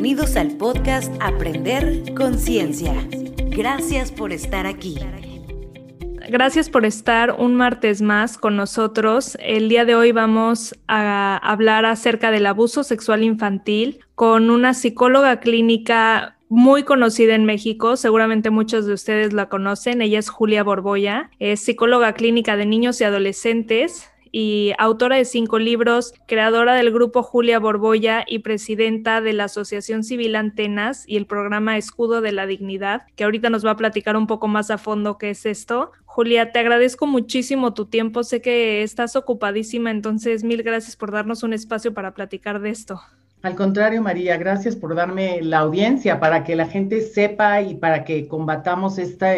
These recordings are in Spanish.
Bienvenidos al podcast Aprender Conciencia. Gracias por estar aquí. Gracias por estar un martes más con nosotros. El día de hoy vamos a hablar acerca del abuso sexual infantil con una psicóloga clínica muy conocida en México, seguramente muchos de ustedes la conocen, ella es Julia Borboya, es psicóloga clínica de niños y adolescentes, y autora de cinco libros, creadora del grupo Julia Borboya y presidenta de la Asociación Civil Antenas y el programa Escudo de la Dignidad, que ahorita nos va a platicar un poco más a fondo qué es esto. Julia, te agradezco muchísimo tu tiempo, sé que estás ocupadísima, entonces mil gracias por darnos un espacio para platicar de esto. Al contrario, María, gracias por darme la audiencia para que la gente sepa y para que combatamos esta,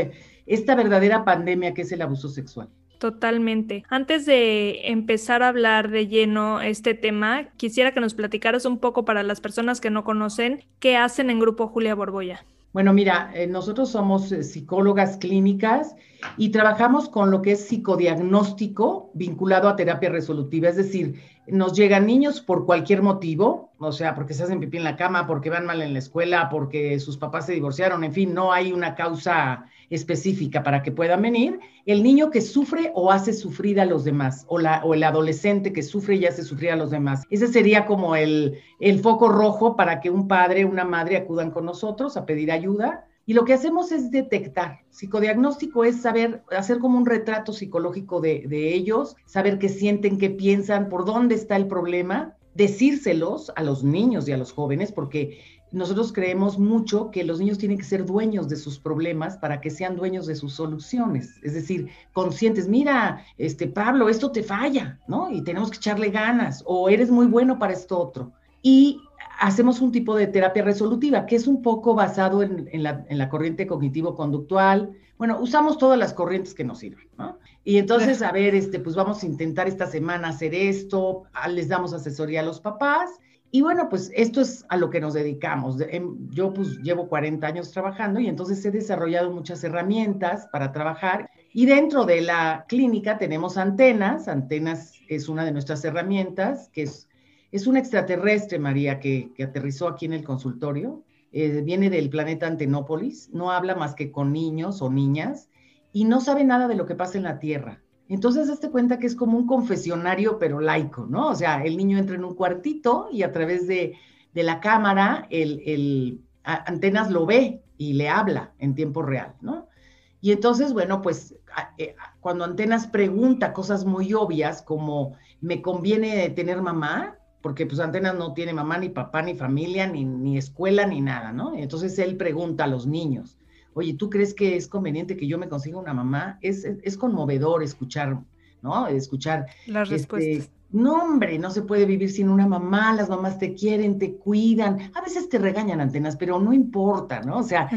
esta verdadera pandemia que es el abuso sexual. Totalmente. Antes de empezar a hablar de lleno este tema, quisiera que nos platicaras un poco para las personas que no conocen qué hacen en Grupo Julia Borboya. Bueno, mira, eh, nosotros somos eh, psicólogas clínicas y trabajamos con lo que es psicodiagnóstico vinculado a terapia resolutiva, es decir, nos llegan niños por cualquier motivo, o sea, porque se hacen pipí en la cama, porque van mal en la escuela, porque sus papás se divorciaron, en fin, no hay una causa específica para que puedan venir, el niño que sufre o hace sufrir a los demás, o, la, o el adolescente que sufre y hace sufrir a los demás. Ese sería como el, el foco rojo para que un padre, una madre acudan con nosotros a pedir ayuda. Y lo que hacemos es detectar. Psicodiagnóstico es saber, hacer como un retrato psicológico de, de ellos, saber qué sienten, qué piensan, por dónde está el problema, decírselos a los niños y a los jóvenes, porque nosotros creemos mucho que los niños tienen que ser dueños de sus problemas para que sean dueños de sus soluciones, es decir, conscientes, mira, este Pablo, esto te falla, ¿no? Y tenemos que echarle ganas, o eres muy bueno para esto otro. Y hacemos un tipo de terapia resolutiva, que es un poco basado en, la, en la, corriente cognitivo-conductual. Bueno, usamos todas las corrientes que nos sirven, ¿no? Y entonces, a ver, este, pues vamos a intentar esta semana hacer esto, les damos asesoría a los papás y bueno, pues esto es a lo que nos dedicamos. Em, yo pues llevo 40 años trabajando y entonces he desarrollado muchas herramientas para trabajar. Y dentro de la clínica tenemos antenas. Antenas es una de nuestras herramientas, que es, es un extraterrestre, María, que, aterrizó aquí en el consultorio. Eh, viene del planeta Antenópolis, no habla más que con niños o niñas y no sabe nada de lo que pasa en la Tierra. Entonces, hazte cuenta que es como un confesionario, pero laico, ¿no? O sea, el niño entra en un cuartito y a través de, la cámara, el, Antenas lo ve y le habla en tiempo real, ¿no? Y entonces, bueno, pues eh, cuando Antenas pregunta cosas muy obvias como, ¿me conviene tener mamá? Porque pues Antenas no tiene mamá, ni papá, ni familia, ni, ni escuela, ni nada, ¿no? Entonces él pregunta a los niños oye, ¿tú crees que es conveniente que yo me consiga una mamá? Es, es, conmovedor escuchar, ¿no? Escuchar. Las este, respuestas. no, hombre, no se puede vivir sin una mamá, las mamás te quieren, te cuidan, a veces te regañan antenas, pero no importa, ¿no? O sea,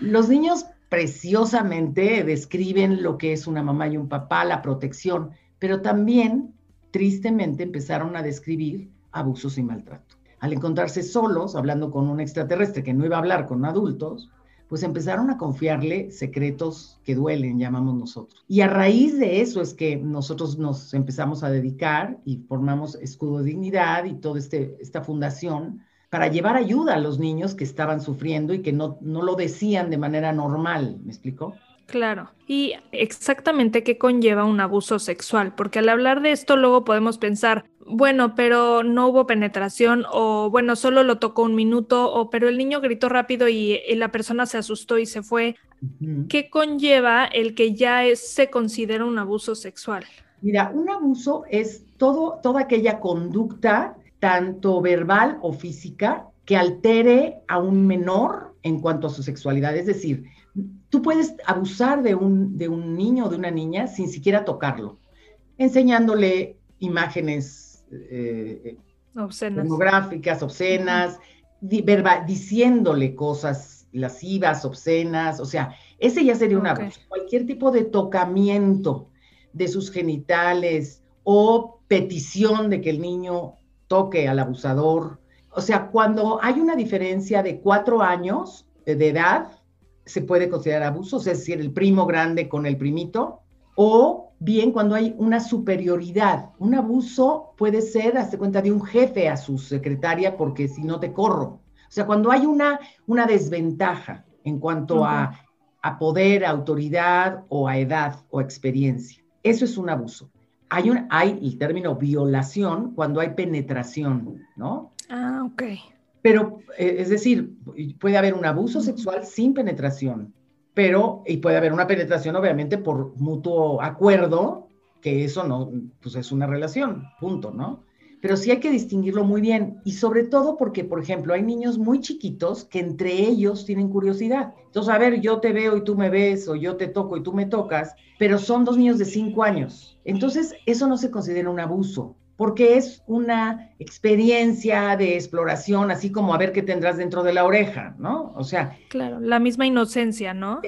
los niños preciosamente describen lo que es una mamá y un papá, la protección, pero también, tristemente, empezaron a describir abusos y maltrato. Al encontrarse solos, hablando con un extraterrestre que no iba a hablar con adultos, pues empezaron a confiarle secretos que duelen, llamamos nosotros. Y a raíz de eso es que nosotros nos empezamos a dedicar y formamos Escudo Dignidad y toda este, esta fundación para llevar ayuda a los niños que estaban sufriendo y que no, no lo decían de manera normal, ¿me explicó? Claro. ¿Y exactamente qué conlleva un abuso sexual? Porque al hablar de esto luego podemos pensar, bueno, pero no hubo penetración o bueno, solo lo tocó un minuto o pero el niño gritó rápido y, la persona se asustó y se fue. ¿Qué conlleva el que ya se considera un abuso sexual? Mira, un abuso es todo, toda aquella conducta, tanto verbal o física, que altere a un menor en cuanto a su sexualidad. Es decir, tú puedes abusar de un, de un niño o de una niña sin siquiera tocarlo, enseñándole imágenes eh, obscenas. pornográficas, obscenas, diciéndole cosas lascivas, obscenas, o sea, ese ya sería un abuso. Cualquier tipo de tocamiento de sus genitales o petición de que el niño toque al abusador. O sea, cuando hay una diferencia de cuatro años de edad, se puede considerar abuso, es decir, el primo grande con el primito, o bien cuando hay una superioridad. Un abuso puede ser, hazte cuenta, de un jefe a su secretaria porque si no te corro. O sea, cuando hay una, una desventaja en cuanto a, a poder, autoridad o a edad o experiencia, eso es un abuso. Hay, un, hay el término violación cuando hay penetración, ¿no? Ah, ok. Pero, eh, es decir, puede haber un abuso sexual sin penetración, pero, y puede haber una penetración obviamente por mutuo acuerdo, que eso no, pues es una relación, punto, ¿no? Pero sí hay que distinguirlo muy bien y sobre todo porque, por ejemplo, hay niños muy chiquitos que entre ellos tienen curiosidad. Entonces, a ver, yo te veo y tú me ves o yo te toco y tú me tocas, pero son dos niños de cinco años. Entonces, eso no se considera un abuso porque es una experiencia de exploración, así como a ver qué tendrás dentro de la oreja, ¿no? O sea... Claro, la misma inocencia, ¿no?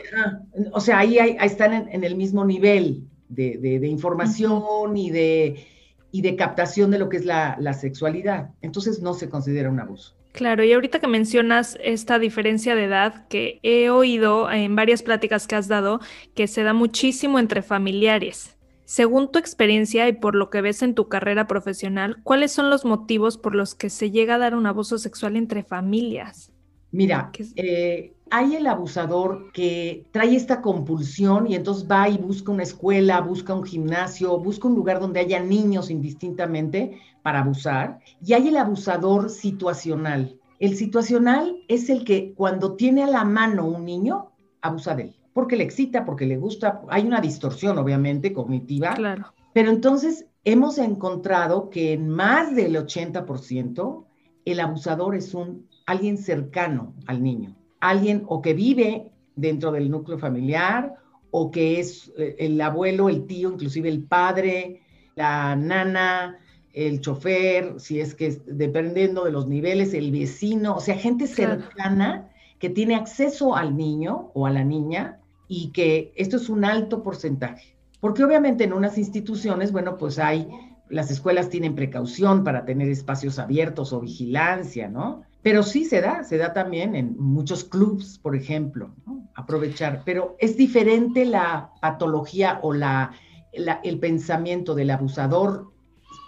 o sea, ahí, están en, el mismo nivel de, información y de y de captación de lo que es la, sexualidad. Entonces no se considera un abuso. Claro, y ahorita que mencionas esta diferencia de edad, que he oído en varias pláticas que has dado, que se da muchísimo entre familiares. Según tu experiencia y por lo que ves en tu carrera profesional, ¿cuáles son los motivos por los que se llega a dar un abuso sexual entre familias? Mira, eh, hay el abusador que trae esta compulsión y entonces va y busca una escuela, busca un gimnasio, busca un lugar donde haya niños indistintamente para abusar. Y hay el abusador situacional. El situacional es el que cuando tiene a la mano un niño, abusa de él, porque le excita, porque le gusta. Hay una distorsión, obviamente, cognitiva. Claro. Pero entonces hemos encontrado que en más del 80%, el abusador es un alguien cercano al niño alguien o que vive dentro del núcleo familiar o que es eh, el abuelo, el tío, inclusive el padre, la nana, el chofer, si es que dependiendo de los niveles, el vecino, o sea, gente cercana que tiene acceso al niño o a la niña y que esto es un alto porcentaje. Porque obviamente en unas instituciones, bueno, pues hay, las escuelas tienen precaución para tener espacios abiertos o vigilancia, ¿no? Pero sí se da, se da también en muchos clubs, por ejemplo, aprovechar. Pero es diferente la patología o la, el pensamiento del abusador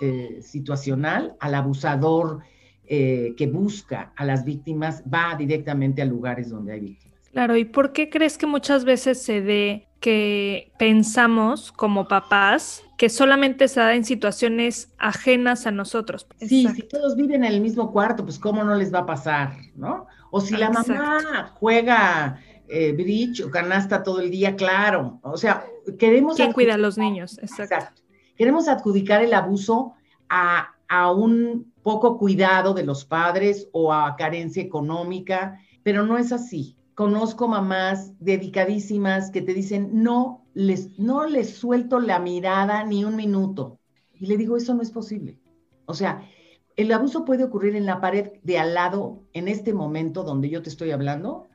eh, situacional al abusador eh, que busca a las víctimas, va directamente a lugares donde hay víctimas. Claro, ¿y por qué crees que muchas veces se dé que pensamos como papás que solamente se da en situaciones ajenas a nosotros. Sí, si todos viven en el mismo cuarto, pues cómo no les va a pasar, ¿no? O si la mamá juega eh, bridge o canasta todo el día, claro. O sea, queremos... ¿Quién cuida a los niños? Exacto. Queremos adjudicar el abuso a, a un poco cuidado de los padres o a carencia económica, pero no es así conozco mamás dedicadísimas que te dicen, no les, no les suelto la mirada ni un minuto. Y le digo, eso no es posible. O sea, el abuso puede ocurrir en la pared de al lado, en este momento donde yo te estoy hablando,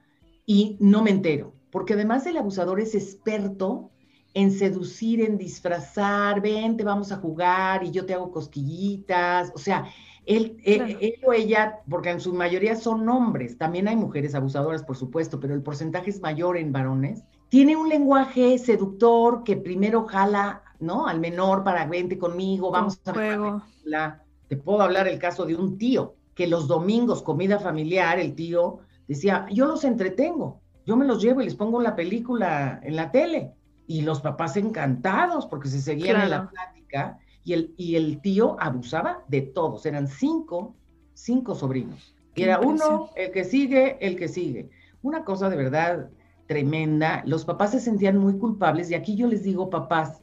y no me entero. Porque además el abusador es experto en seducir, en disfrazar, ven, te vamos a jugar y yo te hago cosquillitas. O sea, él, o ella, porque en su mayoría son hombres, también hay mujeres abusadoras, por supuesto, pero el porcentaje es mayor en varones. Tiene un lenguaje seductor que primero jala, ¿no? Al menor para vente conmigo, vamos a juego. La, te puedo hablar el caso de un tío que los domingos, comida familiar, el tío decía, yo los entretengo, yo me los llevo y les pongo la película en la tele. Y los papás encantados porque se seguían en la plática y el, y el tío abusaba de todos, eran cinco, cinco sobrinos. Y era uno, el que sigue, el que sigue. Una cosa de verdad tremenda. Los papás se sentían muy culpables y aquí yo les digo, papás,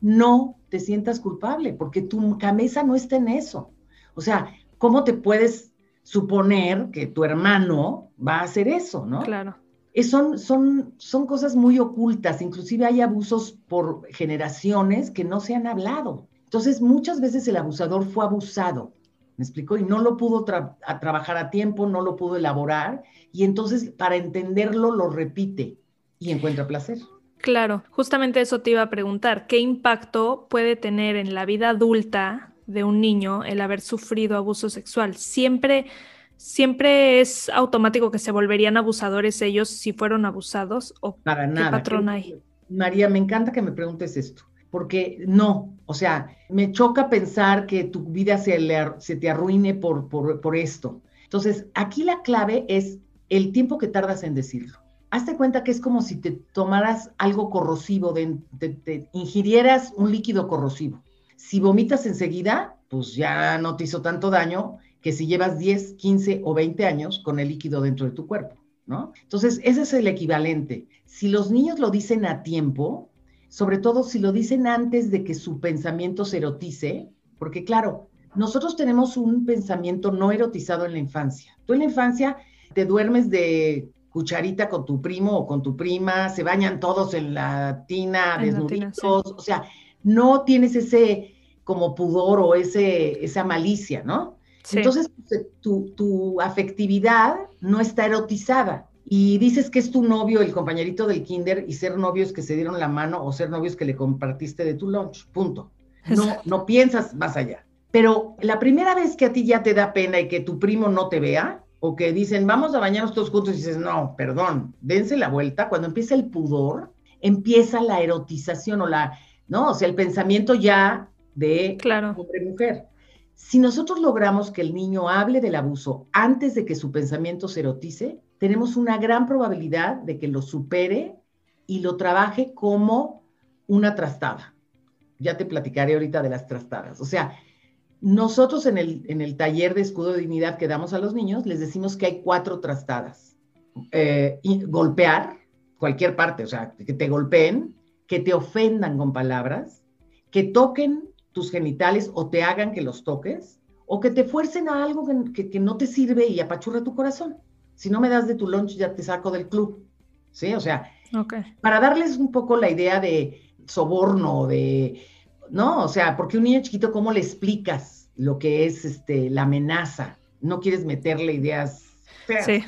no te sientas culpable porque tu cabeza no está en eso. O sea, ¿cómo te puedes suponer que tu hermano va a hacer eso, no? Claro. son, son, son cosas muy ocultas, inclusive hay abusos por generaciones que no se han hablado. Entonces, muchas veces el abusador fue abusado, ¿me explico? Y no lo pudo trabajar a tiempo, no lo pudo elaborar, y entonces para entenderlo lo repite y encuentra placer. Claro, justamente eso te iba a preguntar, ¿qué impacto puede tener en la vida adulta de un niño el haber sufrido abuso sexual? Siempre siempre es automático que se volverían abusadores ellos si fueron abusados o Para qué patrón hay. María, me encanta que me preguntes esto porque no, o sea, me choca pensar que tu vida se, se te arruine por, esto. Entonces, aquí la clave es el tiempo que tardas en decirlo. Hazte cuenta que es como si te tomaras algo corrosivo, de, te ingirieras un líquido corrosivo. Si vomitas enseguida, pues ya no te hizo tanto daño que si llevas 10, 15 o 20 años con el líquido dentro de tu cuerpo, ¿no? Entonces, ese es el equivalente. Si los niños lo dicen a tiempo, sobre todo si lo dicen antes de que su pensamiento se erotice, porque claro, nosotros tenemos un pensamiento no erotizado en la infancia. Tú en la infancia te duermes de cucharita con tu primo o con tu prima, se bañan todos en la tina, desnuditos, o sea, no tienes ese como pudor o ese, esa malicia, ¿no? Entonces, tu, tu afectividad no está erotizada y dices que es tu novio, el compañerito del kinder, y ser novios que se dieron la mano o ser novios que le compartiste de tu lunch, punto. No, no piensas más allá. Pero la primera vez que a ti ya te da pena y que tu primo no te vea, o que dicen, vamos a bañarnos todos juntos, y dices, no, perdón, dense la vuelta, cuando empieza el pudor, empieza la erotización o la, ¿no? O sea, el pensamiento ya de claro. hombre-mujer. Si nosotros logramos que el niño hable del abuso antes de que su pensamiento se erotice, tenemos una gran probabilidad de que lo supere y lo trabaje como una trastada. Ya te platicaré ahorita de las trastadas. O sea, nosotros en el, en el taller de escudo de dignidad que damos a los niños, les decimos que hay cuatro trastadas. Eh, golpear cualquier parte, o sea, que te golpeen, que te ofendan con palabras, que toquen tus genitales o te hagan que los toques, o que te fuercen a algo que, que no te sirve y apachurra tu corazón si no me das de tu lunch, ya te saco del club. ¿Sí? O sea, para darles un poco la idea de soborno, de, ¿no? O sea, porque un niño chiquito, ¿cómo le explicas lo que es este, la amenaza? No quieres meterle ideas Sí.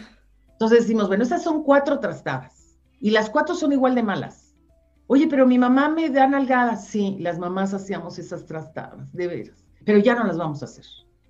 Entonces decimos, bueno, estas son cuatro trastadas y las cuatro son igual de malas. Oye, pero mi mamá me da nalgadas. Sí, las mamás hacíamos esas trastadas, de veras. Pero ya no las vamos a hacer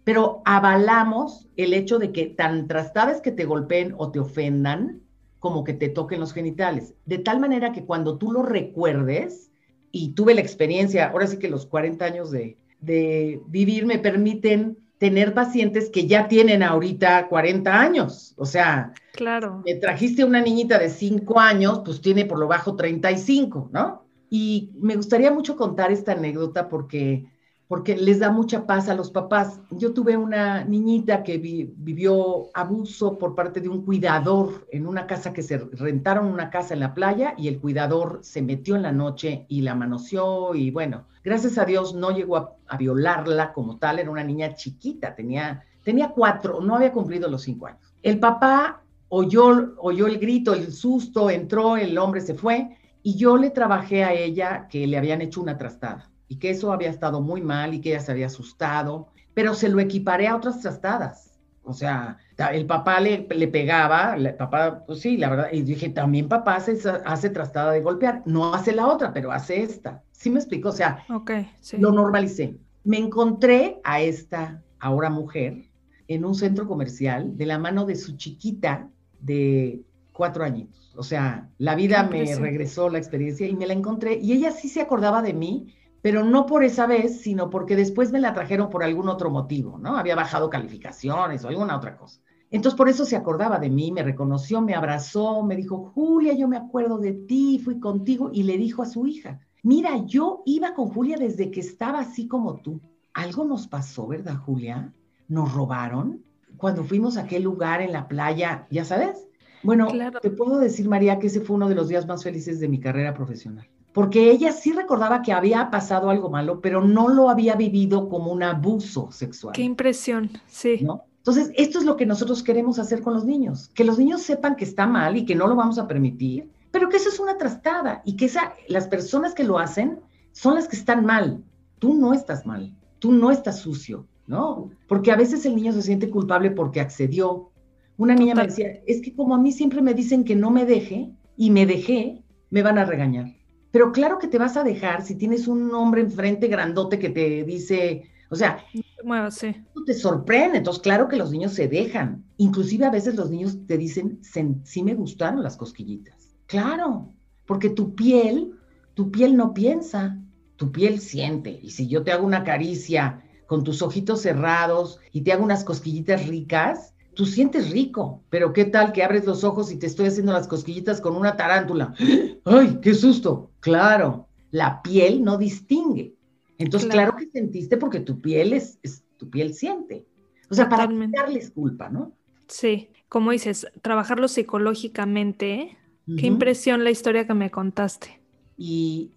pero avalamos el hecho de que tan trastadas que te golpeen o te ofendan como que te toquen los genitales. De tal manera que cuando tú lo recuerdes, y tuve la experiencia, ahora sí que los 40 años de, de vivir me permiten tener pacientes que ya tienen ahorita 40 años. O sea, claro. me trajiste una niñita de 5 años, pues tiene por lo bajo 35, ¿no? Y me gustaría mucho contar esta anécdota porque porque les da mucha paz a los papás. Yo tuve una niñita que vivió abuso por parte de un cuidador en una casa que se rentaron una casa en la playa y el cuidador se metió en la noche y la manoseó y bueno, gracias a Dios no llegó a, violarla como tal, era una niña chiquita, tenía, tenía cuatro, no había cumplido los cinco años. El papá oyó, oyó el grito, el susto, entró, el hombre se fue y yo le trabajé a ella que le habían hecho una trastada y que eso había estado muy mal y que ella se había asustado, pero se lo equiparé a otras trastadas. O sea, el papá le, le pegaba, el papá, pues sí, la verdad, y dije, también papá hace, hace trastada de golpear, no hace la otra, pero hace esta. ¿Sí me explico? O sea, okay, sí. lo normalicé. Me encontré a esta ahora mujer en un centro comercial de la mano de su chiquita de cuatro añitos. O sea, la vida me regresó la experiencia y me la encontré y ella sí se acordaba de mí pero no por esa vez, sino porque después me la trajeron por algún otro motivo, ¿no? Había bajado calificaciones o alguna otra cosa. Entonces por eso se acordaba de mí, me reconoció, me abrazó, me dijo, Julia, yo me acuerdo de ti, fui contigo, y le dijo a su hija, mira, yo iba con Julia desde que estaba así como tú. Algo nos pasó, ¿verdad, Julia? Nos robaron cuando fuimos a aquel lugar en la playa, ya sabes. Bueno, te puedo decir, María, que ese fue uno de los días más felices de mi carrera profesional porque ella sí recordaba que había pasado algo malo, pero no lo había vivido como un abuso sexual. Qué impresión, sí. ¿no? Entonces, esto es lo que nosotros queremos hacer con los niños, que los niños sepan que está mal y que no lo vamos a permitir, pero que eso es una trastada y que esa, las personas que lo hacen son las que están mal. Tú no estás mal, tú no estás sucio, ¿no? Porque a veces el niño se siente culpable porque accedió. Una niña me decía, es que como a mí siempre me dicen que no me deje y me dejé, me van a regañar. Pero claro que te vas a dejar si tienes un hombre enfrente grandote que te dice, o sea, bueno, sí. te sorprende. Entonces, claro que los niños se dejan. Inclusive a veces los niños te dicen, sí me gustaron las cosquillitas. Claro, porque tu piel, tu piel no piensa, tu piel siente. Y si yo te hago una caricia con tus ojitos cerrados y te hago unas cosquillitas ricas, tú sientes rico, pero ¿qué tal que abres los ojos y te estoy haciendo las cosquillitas con una tarántula? ¡Ay, qué susto! Claro, la piel no distingue. Entonces, claro, que sentiste porque tu piel es, tu piel siente. O sea, para darles culpa, ¿no? Sí, como dices, trabajarlo psicológicamente. Qué impresión la historia que me contaste. Y,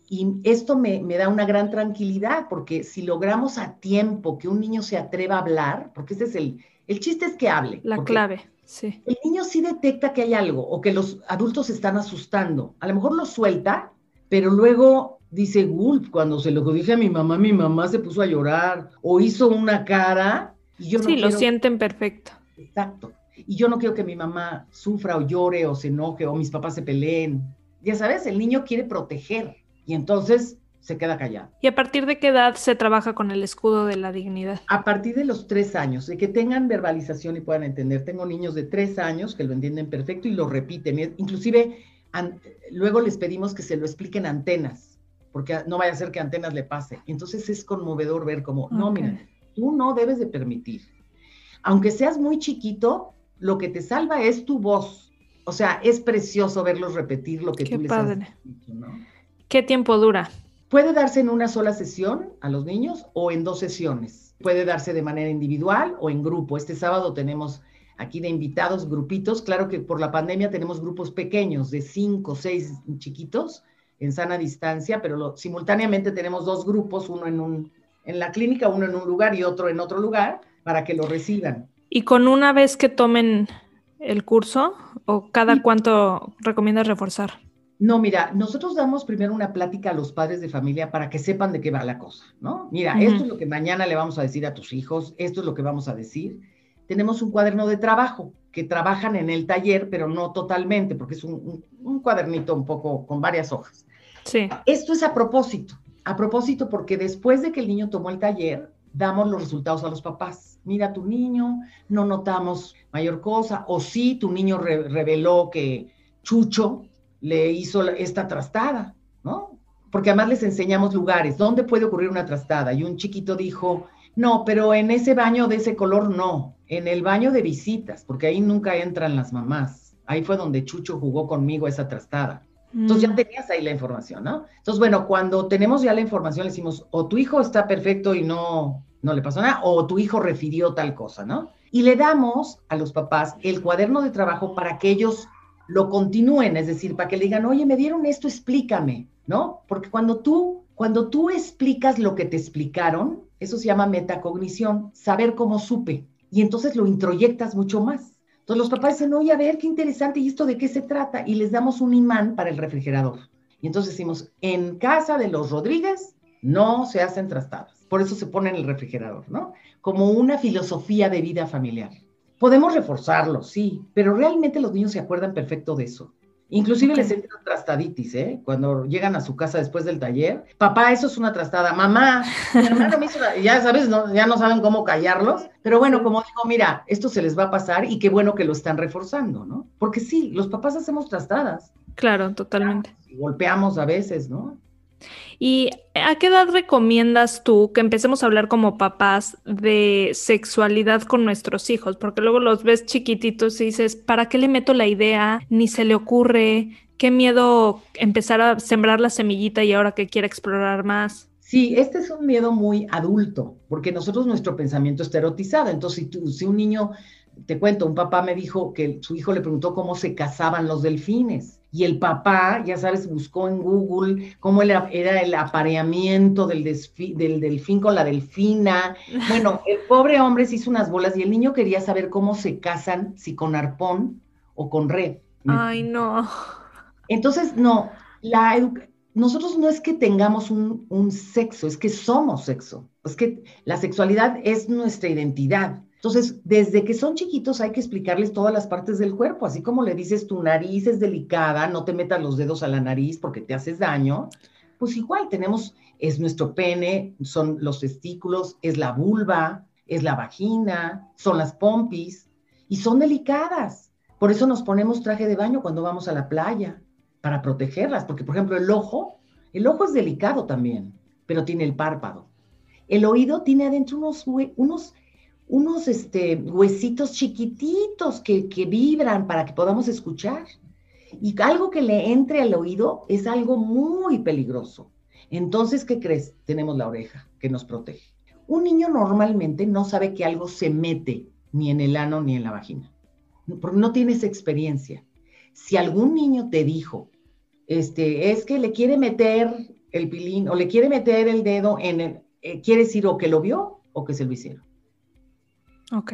esto me, da una gran tranquilidad, porque si logramos a tiempo que un niño se atreva a hablar, porque ese es el, el chiste es que hable. La clave, sí. El niño sí detecta que hay algo o que los adultos se están asustando. A lo mejor lo suelta, pero luego dice, Gulp, cuando se lo dije a mi mamá, mi mamá se puso a llorar o hizo una cara. Y yo sí, lo sienten perfecto. Exacto. Y yo no quiero que mi mamá sufra o llore o se enoje o mis papás se peleen ya sabes, el niño quiere proteger y entonces se queda callado. ¿Y a partir de qué edad se trabaja con el escudo de la dignidad? A partir de los tres años, de que tengan verbalización y puedan entender. Tengo niños de tres años que lo entienden perfecto y lo repiten. Inclusive luego les pedimos que se lo expliquen antenas, porque no vaya a ser que antenas le pase. Entonces es conmovedor ver cómo, no, mira, tú no debes de permitir. Aunque seas muy chiquito, lo que te salva es tu voz o sea, es precioso verlos repetir lo que tú les has dicho, ¿no? ¿Qué tiempo dura? Puede darse en una sola sesión a los niños o en dos sesiones. Puede darse de manera individual o en grupo. Este sábado tenemos aquí de invitados grupitos. Claro que por la pandemia tenemos grupos pequeños de cinco, seis chiquitos en sana distancia, pero simultáneamente tenemos dos grupos, uno en, un, en la clínica, uno en un lugar y otro en otro lugar, para que lo reciban. Y con una vez que tomen el curso o cada cuánto recomiendas reforzar? No, mira, nosotros damos primero una plática a los padres de familia para que sepan de qué va la cosa, ¿no? Mira, esto es lo que mañana le vamos a decir a tus hijos, esto es lo que vamos a decir. Tenemos un cuaderno de trabajo que trabajan en el taller, pero no totalmente, porque es un, un cuadernito un poco con varias hojas. Sí. Esto es a propósito, a propósito porque después de que el niño tomó el taller, damos los resultados a los papás. Mira, tu niño, no notamos mayor cosa, o sí, tu niño reveló que Chucho le hizo esta trastada, ¿no? Porque además les enseñamos lugares, ¿dónde puede ocurrir una trastada? Y un chiquito dijo, no, pero en ese baño de ese color no, en el baño de visitas, porque ahí nunca entran las mamás. Ahí fue donde Chucho jugó conmigo esa trastada. Entonces ya mm. tenías ahí la información, ¿no? Entonces, bueno, cuando tenemos ya la información, le decimos, o tu hijo está perfecto y no, no le pasó nada, o tu hijo refirió tal cosa, ¿no? Y le damos a los papás el cuaderno de trabajo para que ellos lo continúen, es decir, para que le digan, oye, me dieron esto, explícame, ¿no? Porque cuando tú, cuando tú explicas lo que te explicaron, eso se llama metacognición, saber cómo supe, y entonces lo introyectas mucho más. Entonces los papás dicen, oye, a ver, qué interesante, ¿y esto de qué se trata? Y les damos un imán para el refrigerador. Y entonces decimos, en casa de los Rodríguez no se hacen trastadas. Por eso se pone en el refrigerador, ¿no? Como una filosofía de vida familiar. Podemos reforzarlo, sí, pero realmente los niños se acuerdan perfecto de eso. Inclusive les entra trastaditis, ¿eh? Cuando llegan a su casa después del taller. Papá, eso es una trastada. Mamá, mi hermano me hizo Ya sabes, ya no saben cómo callarlos. Pero bueno, como digo, mira, esto se les va a pasar y qué bueno que lo están reforzando, ¿no? Porque sí, los papás hacemos trastadas. Claro, totalmente. golpeamos a veces, ¿no? ¿Y a qué edad recomiendas tú que empecemos a hablar como papás de sexualidad con nuestros hijos? Porque luego los ves chiquititos y dices, ¿para qué le meto la idea? Ni se le ocurre. Qué miedo empezar a sembrar la semillita y ahora que quiere explorar más. Sí, este es un miedo muy adulto, porque nosotros nuestro pensamiento está erotizado. Entonces, si, si un niño, te cuento, un papá me dijo que su hijo le preguntó cómo se casaban los delfines y el papá, ya sabes, buscó en Google cómo era, el apareamiento del, del delfín con la delfina. Bueno, el pobre hombre se hizo unas bolas y el niño quería saber cómo se casan, si con arpón o con red. Ay, no. Entonces, no, la nosotros no es que tengamos un, un sexo, es que somos sexo. Es que la sexualidad es nuestra identidad. Entonces, desde que son chiquitos hay que explicarles todas las partes del cuerpo, así como le dices tu nariz es delicada, no te metas los dedos a la nariz porque te haces daño, pues igual tenemos, es nuestro pene, son los testículos, es la vulva, es la vagina, son las pompis y son delicadas. Por eso nos ponemos traje de baño cuando vamos a la playa, para protegerlas, porque por ejemplo el ojo, el ojo es delicado también, pero tiene el párpado. El oído tiene adentro unos, unos unos este, huesitos chiquititos que, que vibran para que podamos escuchar. Y algo que le entre al oído es algo muy peligroso. Entonces, ¿qué crees? Tenemos la oreja que nos protege. Un niño normalmente no sabe que algo se mete ni en el ano ni en la vagina, porque no tienes experiencia. Si algún niño te dijo, este, es que le quiere meter el pilín o le quiere meter el dedo en el, eh, quiere decir o que lo vio o que se lo hicieron. Ok.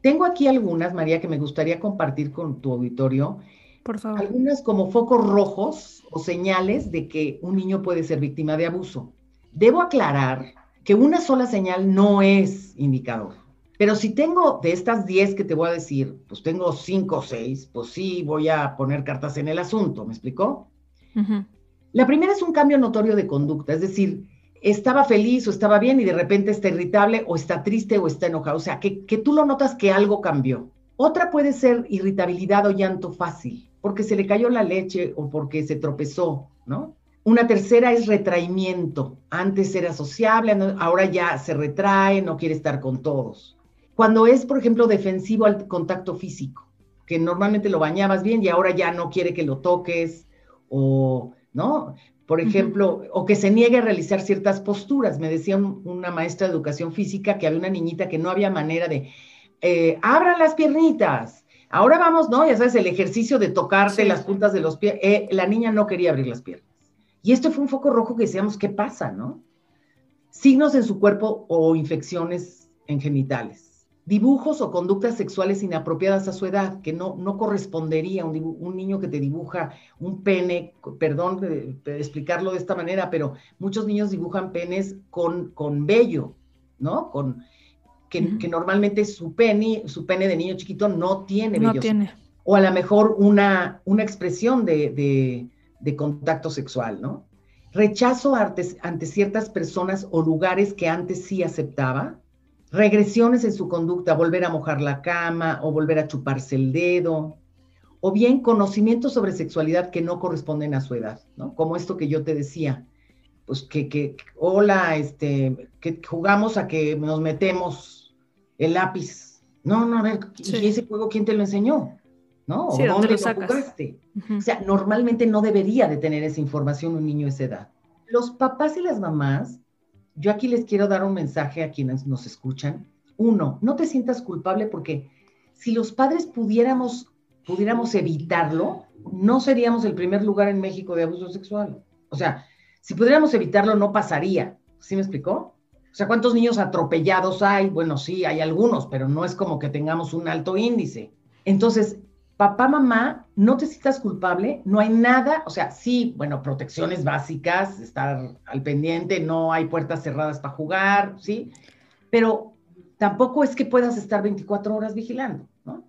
Tengo aquí algunas, María, que me gustaría compartir con tu auditorio. Por favor. Algunas como focos rojos o señales de que un niño puede ser víctima de abuso. Debo aclarar que una sola señal no es indicador. Pero si tengo de estas 10 que te voy a decir, pues tengo 5 o 6, pues sí voy a poner cartas en el asunto, ¿me explicó? La primera es un cambio notorio de conducta, es decir, estaba feliz o estaba bien y de repente está irritable o está triste o está enojado. O sea, que, que tú lo notas que algo cambió. Otra puede ser irritabilidad o llanto fácil, porque se le cayó la leche o porque se tropezó, ¿no? Una tercera es retraimiento. Antes era sociable, ahora ya se retrae, no quiere estar con todos. Cuando es, por ejemplo, defensivo al contacto físico, que normalmente lo bañabas bien y ahora ya no quiere que lo toques, o, ¿no? Por ejemplo, o que se niegue a realizar ciertas posturas. Me decía una maestra de educación física que había una niñita que no había manera de, eh, abran las piernitas. Ahora vamos, ¿no? Ya sabes, el ejercicio de tocarte las puntas de los pies. Eh, la niña no quería abrir las piernas. Y esto fue un foco rojo que decíamos, ¿qué pasa, no? Signos en su cuerpo o infecciones en genitales dibujos o conductas sexuales inapropiadas a su edad, que no, no correspondería un, un niño que te dibuja un pene, perdón de, explicarlo de esta manera, pero muchos niños dibujan penes con, con vello, ¿no? Con, que, que normalmente su pene, su pene de niño chiquito no tiene vello. No tiene. O a lo mejor una, una expresión de, de, de contacto sexual, ¿no? Rechazo ante, ante ciertas personas o lugares que antes sí aceptaba, regresiones en su conducta, volver a mojar la cama o volver a chuparse el dedo, o bien conocimientos sobre sexualidad que no corresponden a su edad, ¿no? Como esto que yo te decía, pues que, que hola, este, que jugamos a que nos metemos el lápiz. No, no, a ver, ¿y ese juego quién te lo enseñó? ¿No? Sí, ¿Dónde, lo, jugaste? O sea, normalmente no debería de tener esa información un niño de esa edad. Los papás y las mamás yo aquí les quiero dar un mensaje a quienes nos escuchan. Uno, no te sientas culpable porque si los padres pudiéramos, pudiéramos evitarlo, no seríamos el primer lugar en México de abuso sexual. O sea, si pudiéramos evitarlo, no pasaría. ¿Sí me explicó? O sea, ¿cuántos niños atropellados hay? Bueno, sí, hay algunos, pero no es como que tengamos un alto índice. Entonces, papá, mamá, no te sientas culpable, no hay nada, o sea, sí, bueno, protecciones básicas, estar al pendiente, no hay puertas cerradas para jugar, ¿sí? Pero tampoco es que puedas estar 24 horas vigilando, ¿no?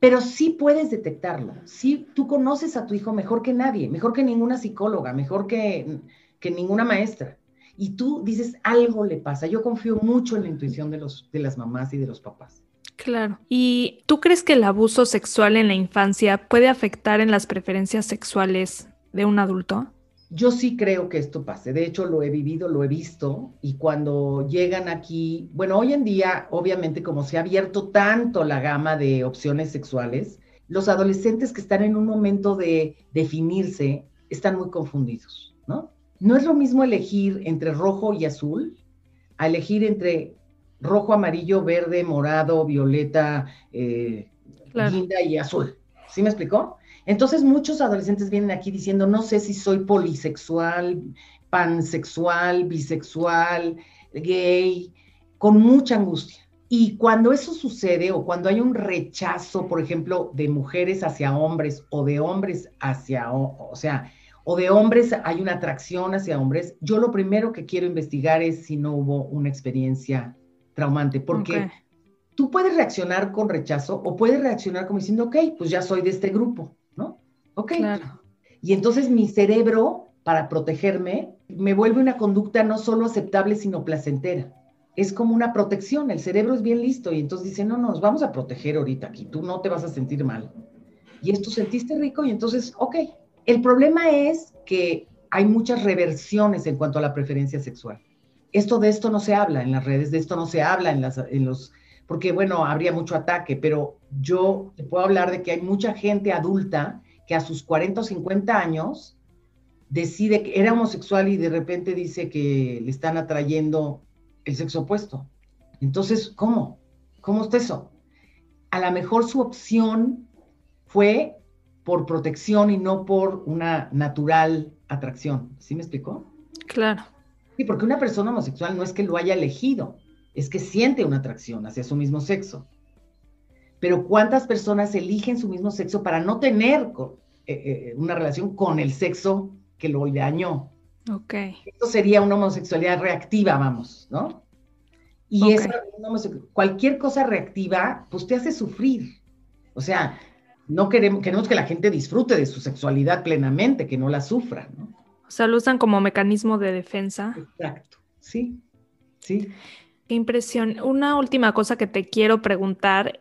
Pero sí puedes detectarlo, sí, tú conoces a tu hijo mejor que nadie, mejor que ninguna psicóloga, mejor que, que ninguna maestra. Y tú dices, algo le pasa. Yo confío mucho en la intuición de, los, de las mamás y de los papás. Claro. ¿Y tú crees que el abuso sexual en la infancia puede afectar en las preferencias sexuales de un adulto? Yo sí creo que esto pase. De hecho, lo he vivido, lo he visto. Y cuando llegan aquí, bueno, hoy en día, obviamente, como se ha abierto tanto la gama de opciones sexuales, los adolescentes que están en un momento de definirse están muy confundidos, ¿no? No es lo mismo elegir entre rojo y azul a elegir entre rojo, amarillo, verde, morado, violeta, eh, linda y azul. ¿Sí me explicó? Entonces muchos adolescentes vienen aquí diciendo, no sé si soy polisexual, pansexual, bisexual, gay, con mucha angustia. Y cuando eso sucede o cuando hay un rechazo, por ejemplo, de mujeres hacia hombres o de hombres hacia, o, o sea, o de hombres hay una atracción hacia hombres, yo lo primero que quiero investigar es si no hubo una experiencia traumante, porque tú puedes reaccionar con rechazo o puedes reaccionar como diciendo, ok, pues ya soy de este grupo, ¿no? Ok. Y entonces mi cerebro, para protegerme, me vuelve una conducta no solo aceptable, sino placentera. Es como una protección, el cerebro es bien listo y entonces dice, no, nos vamos a proteger ahorita aquí, tú no te vas a sentir mal. Y esto sentiste rico y entonces, ok. El problema es que hay muchas reversiones en cuanto a la preferencia sexual. Esto de esto no se habla en las redes, de esto no se habla en, las, en los, porque bueno, habría mucho ataque, pero yo te puedo hablar de que hay mucha gente adulta que a sus 40 o 50 años decide que era homosexual y de repente dice que le están atrayendo el sexo opuesto. Entonces, ¿cómo? ¿Cómo está eso? A lo mejor su opción fue por protección y no por una natural atracción. ¿Sí me explicó? Claro. Sí, porque una persona homosexual no es que lo haya elegido, es que siente una atracción hacia su mismo sexo. Pero ¿cuántas personas eligen su mismo sexo para no tener eh, eh, una relación con el sexo que lo dañó? Ok. Esto sería una homosexualidad reactiva, vamos, ¿no? Y eso, cualquier cosa reactiva, pues te hace sufrir. O sea, no queremos, queremos que la gente disfrute de su sexualidad plenamente, que no la sufra, ¿no? O sea, lo usan como mecanismo de defensa. Exacto, sí, sí. Qué impresión. Una última cosa que te quiero preguntar.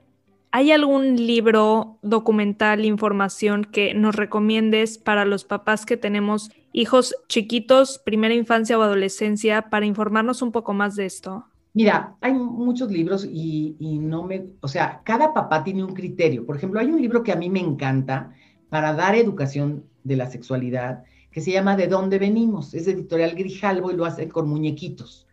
¿Hay algún libro, documental, información que nos recomiendes para los papás que tenemos hijos chiquitos, primera infancia o adolescencia, para informarnos un poco más de esto? Mira, hay muchos libros y, no me, o sea, cada papá tiene un criterio. Por ejemplo, hay un libro que a mí me encanta para dar educación de la sexualidad, que se llama ¿De dónde venimos? Es editorial Grijalvo y lo hacen con muñequitos.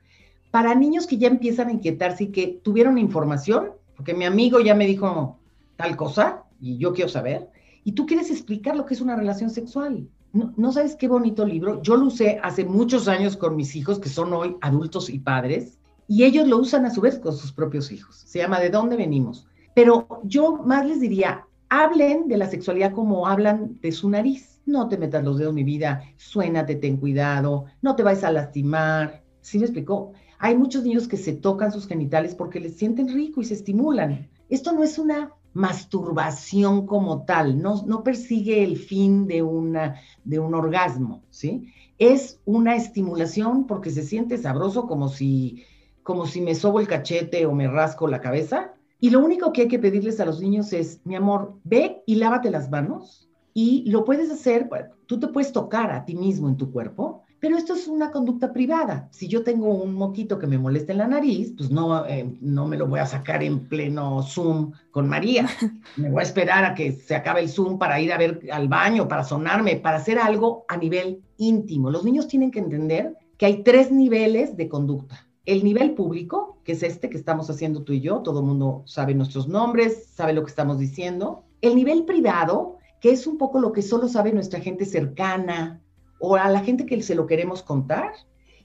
Para niños que ya empiezan a inquietarse y que tuvieron información, porque mi amigo ya me dijo tal cosa y yo quiero saber, y tú quieres explicar lo que es una relación sexual. No, no, sabes qué bonito libro. Yo lo usé hace muchos años con mis hijos, que son hoy adultos y padres, y ellos lo usan a su vez con sus propios hijos. Se llama ¿De dónde venimos? Pero yo más les diría, hablen de la sexualidad como hablan de su nariz. No te metas los dedos mi vida, suénate, ten cuidado, no te vayas a lastimar. ¿Sí me explicó? Hay muchos niños que se tocan sus genitales porque les sienten rico y se estimulan. Esto no es una masturbación como tal, no, no persigue el fin de, una, de un orgasmo, ¿sí? Es una estimulación porque se siente sabroso como si como si me sobo el cachete o me rasco la cabeza. Y lo único que hay que pedirles a los niños es, mi amor, ve y lávate las manos. Y lo puedes hacer, tú te puedes tocar a ti mismo en tu cuerpo, pero esto es una conducta privada. Si yo tengo un moquito que me molesta en la nariz, pues no, eh, no me lo voy a sacar en pleno Zoom con María. Me voy a esperar a que se acabe el Zoom para ir a ver al baño, para sonarme, para hacer algo a nivel íntimo. Los niños tienen que entender que hay tres niveles de conducta el nivel público, que es este que estamos haciendo tú y yo, todo el mundo sabe nuestros nombres, sabe lo que estamos diciendo. El nivel privado, que es un poco lo que solo sabe nuestra gente cercana o a la gente que se lo queremos contar.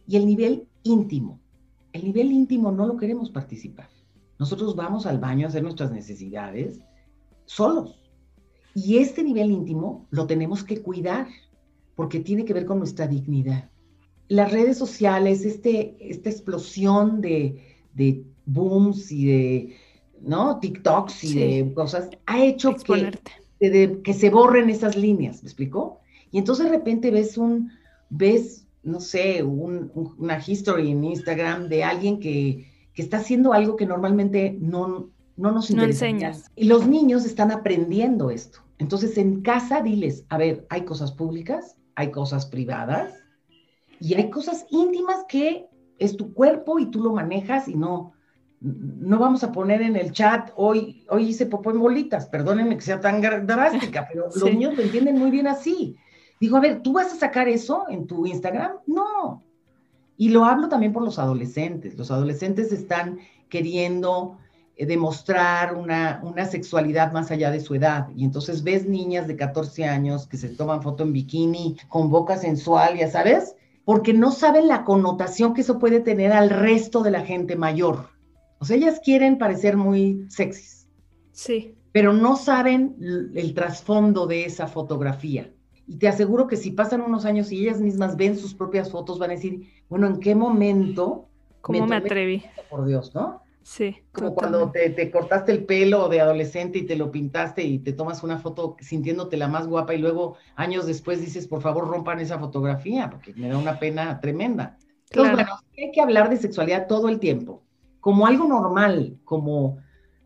Y el nivel íntimo. El nivel íntimo no lo queremos participar. Nosotros vamos al baño a hacer nuestras necesidades solos. Y este nivel íntimo lo tenemos que cuidar porque tiene que ver con nuestra dignidad las redes sociales, este, esta explosión de, booms y de, ¿no? TikToks y de cosas, ha hecho que, que se borren esas líneas, ¿me explicó? Y entonces de repente ves un, ves, no sé, una history en Instagram de alguien que, está haciendo algo que normalmente no, no nos interesa. No enseñas. Y los niños están aprendiendo esto. Entonces en casa diles, a ver, hay cosas públicas, hay cosas privadas, y hay cosas íntimas que es tu cuerpo y tú lo manejas y no, no vamos a poner en el chat, hoy, hoy hice popó en bolitas, perdónenme que sea tan drástica, pero los niños lo entienden muy bien así. Digo, a ver, ¿tú vas a sacar eso en tu Instagram? No. Y lo hablo también por los adolescentes. Los adolescentes están queriendo eh, demostrar una, una, sexualidad más allá de su edad. Y entonces ves niñas de 14 años que se toman foto en bikini, con boca sensual, ya sabes, porque no saben la connotación que eso puede tener al resto de la gente mayor. O sea, ellas quieren parecer muy sexys. Sí. Pero no saben el trasfondo de esa fotografía. Y te aseguro que si pasan unos años y ellas mismas ven sus propias fotos, van a decir, bueno, ¿en qué momento? ¿Cómo me atreví? Por Dios, ¿no? Sí. Como cuando te, cortaste el pelo de adolescente y te lo pintaste y te tomas una foto sintiéndote la más guapa y luego años después dices, por favor, rompan esa fotografía, porque me da una pena tremenda. Entonces, bueno, hay que hablar de sexualidad todo el tiempo, como algo normal, como,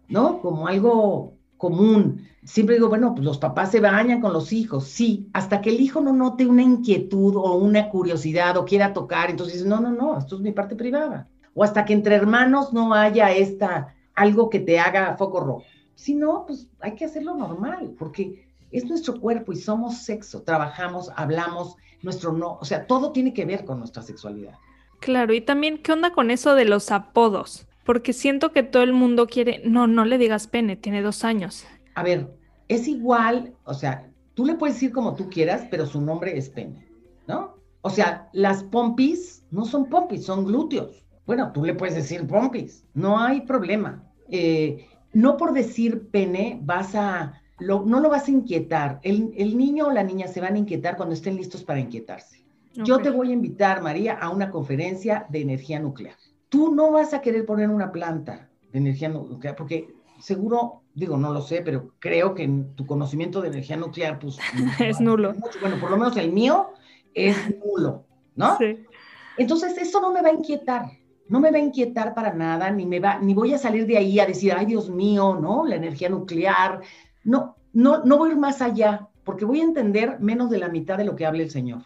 ¿no? Como algo común. Siempre digo, bueno, pues los papás se bañan con los hijos, sí, hasta que el hijo no note una inquietud o una curiosidad o quiera tocar, entonces dice, no, no, no, esto es mi parte privada. O hasta que entre hermanos no haya esta, algo que te haga foco rojo. Si no, pues hay que hacerlo normal, porque es nuestro cuerpo y somos sexo, trabajamos, hablamos, nuestro no, o sea, todo tiene que ver con nuestra sexualidad. Claro, y también, ¿qué onda con eso de los apodos? Porque siento que todo el mundo quiere, no, no le digas pene, tiene dos años. A ver, es igual, o sea, tú le puedes decir como tú quieras, pero su nombre es pene, ¿no? O sea, las pompis no son pompis, son glúteos. Bueno, tú le puedes decir pompis, no hay problema. Eh, no por decir pene vas a, no lo vas a inquietar. El, niño o la niña se van a inquietar cuando estén listos para inquietarse. Yo te voy a invitar, María, a una conferencia de energía nuclear. Tú no vas a querer poner una planta de energía nuclear porque seguro, digo, no lo sé, pero creo que tu conocimiento de energía nuclear, pues... es nulo. Bueno, por lo menos el mío es nulo, ¿no? Sí. Entonces, eso no me va a inquietar no me va a inquietar para nada, ni me va, ni voy a salir de ahí a decir, ay Dios mío, ¿no? La energía nuclear. No, no, no voy a ir más allá, porque voy a entender menos de la mitad de lo que habla el Señor.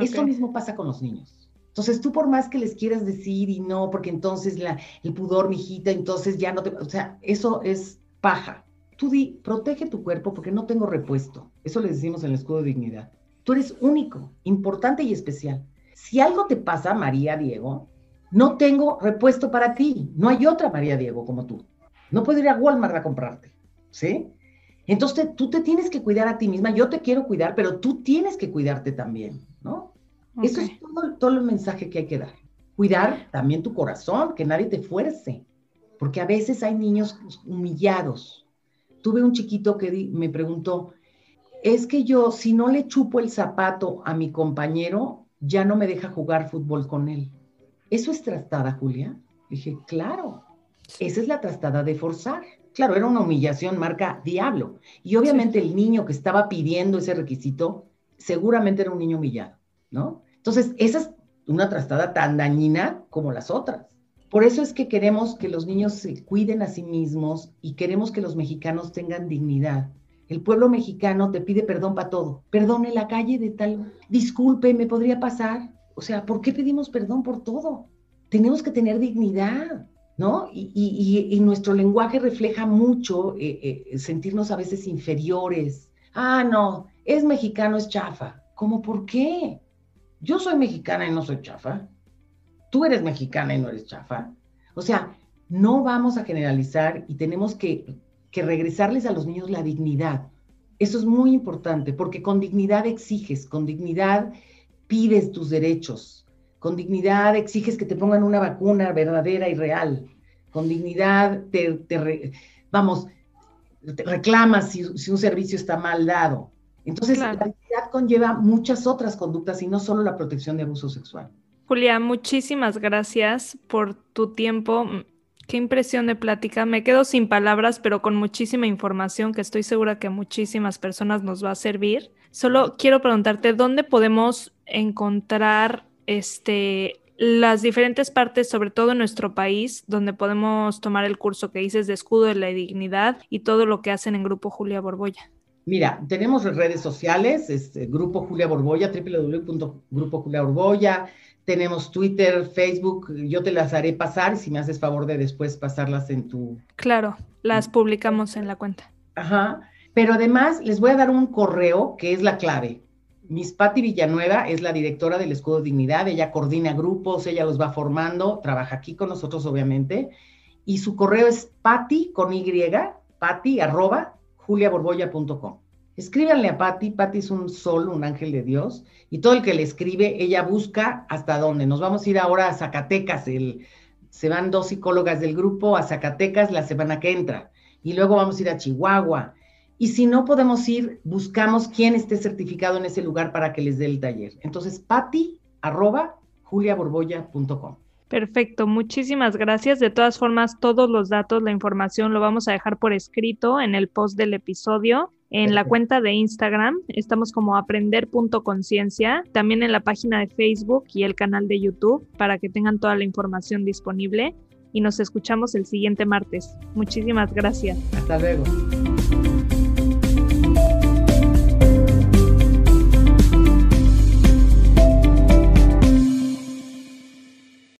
Esto mismo pasa con los niños. Entonces, tú por más que les quieras decir y no, porque entonces el pudor, mijita, entonces ya no te... O sea, eso es paja. Tú di, protege tu cuerpo porque no tengo repuesto. Eso le decimos en el escudo de dignidad. Tú eres único, importante y especial. Si algo te pasa, María, Diego, no tengo repuesto para ti. No hay otra María Diego como tú. No puedo ir a Walmart a comprarte. ¿Sí? Entonces tú te tienes que cuidar a ti misma. Yo te quiero cuidar, pero tú tienes que cuidarte también, Eso es todo, todo, el mensaje que hay que dar. Cuidar también tu corazón, que nadie te fuerce. Porque a veces hay niños humillados. Tuve un chiquito que me preguntó, es que yo, si no le chupo el zapato a mi compañero, ya no me deja jugar fútbol con él. ¿Eso es trastada, Julia? Dije, claro, esa es la trastada de forzar. Claro, era una humillación marca diablo. Y obviamente el niño que estaba pidiendo ese requisito, seguramente era un niño humillado, ¿no? Entonces, esa es una trastada tan dañina como las otras. Por eso es que queremos que los niños se cuiden a sí mismos y queremos que los mexicanos tengan dignidad. El pueblo mexicano te pide perdón para todo. Perdone la calle de tal, disculpe, me podría pasar. O sea, ¿por qué pedimos perdón por todo? Tenemos que tener dignidad, ¿no? Y, nuestro lenguaje refleja mucho eh, eh, sentirnos a veces inferiores. Ah, no, es mexicano, es chafa. ¿Cómo por qué? Yo soy mexicana y no soy chafa. Tú eres mexicana y no eres chafa. O sea, no vamos a generalizar y tenemos que, que regresarles a los niños la dignidad. Eso es muy importante porque con dignidad exiges, con dignidad pides tus derechos. Con dignidad exiges que te pongan una vacuna verdadera y real. Con dignidad te, vamos, reclamas si, un servicio está mal dado. Entonces, la conlleva muchas otras conductas y no solo la protección de abuso sexual. Julia, muchísimas gracias por tu tiempo. Qué impresión de plática. Me quedo sin palabras, pero con muchísima información que estoy segura que a muchísimas personas nos va a servir. Solo quiero preguntarte dónde podemos encontrar este las diferentes partes, sobre todo en nuestro país, donde podemos tomar el curso que dices de escudo de la dignidad y todo lo que hacen en Grupo Julia Borbolla. Mira, tenemos redes sociales, este, Grupo Julia Borbolla, www.grupo Julia Borbolla, tenemos Twitter, Facebook, yo te las haré pasar si me haces favor de después pasarlas en tu... Claro, las publicamos en la cuenta. Ajá, pero además les voy a dar un correo que es la clave. Miss Patti Villanueva es la directora del Escudo de Dignidad, ella coordina grupos, ella los va formando, trabaja aquí con nosotros obviamente, y su correo es patti con y, patti arroba juliaborboya.com. Escríbanle a Patti, Patti es un sol, un ángel de Dios, y todo el que le escribe, ella busca hasta dónde. Nos vamos a ir ahora a Zacatecas, el, se van dos psicólogas del grupo a Zacatecas la semana que entra, y luego vamos a ir a Chihuahua. Y si no podemos ir, buscamos quién esté certificado en ese lugar para que les dé el taller. Entonces, Patti, arroba juliaborboya.com. Perfecto, muchísimas gracias. De todas formas, todos los datos, la información lo vamos a dejar por escrito en el post del episodio en la cuenta de Instagram, estamos como aprender.conciencia, también en la página de Facebook y el canal de YouTube para que tengan toda la información disponible y nos escuchamos el siguiente martes. Muchísimas gracias. Hasta luego.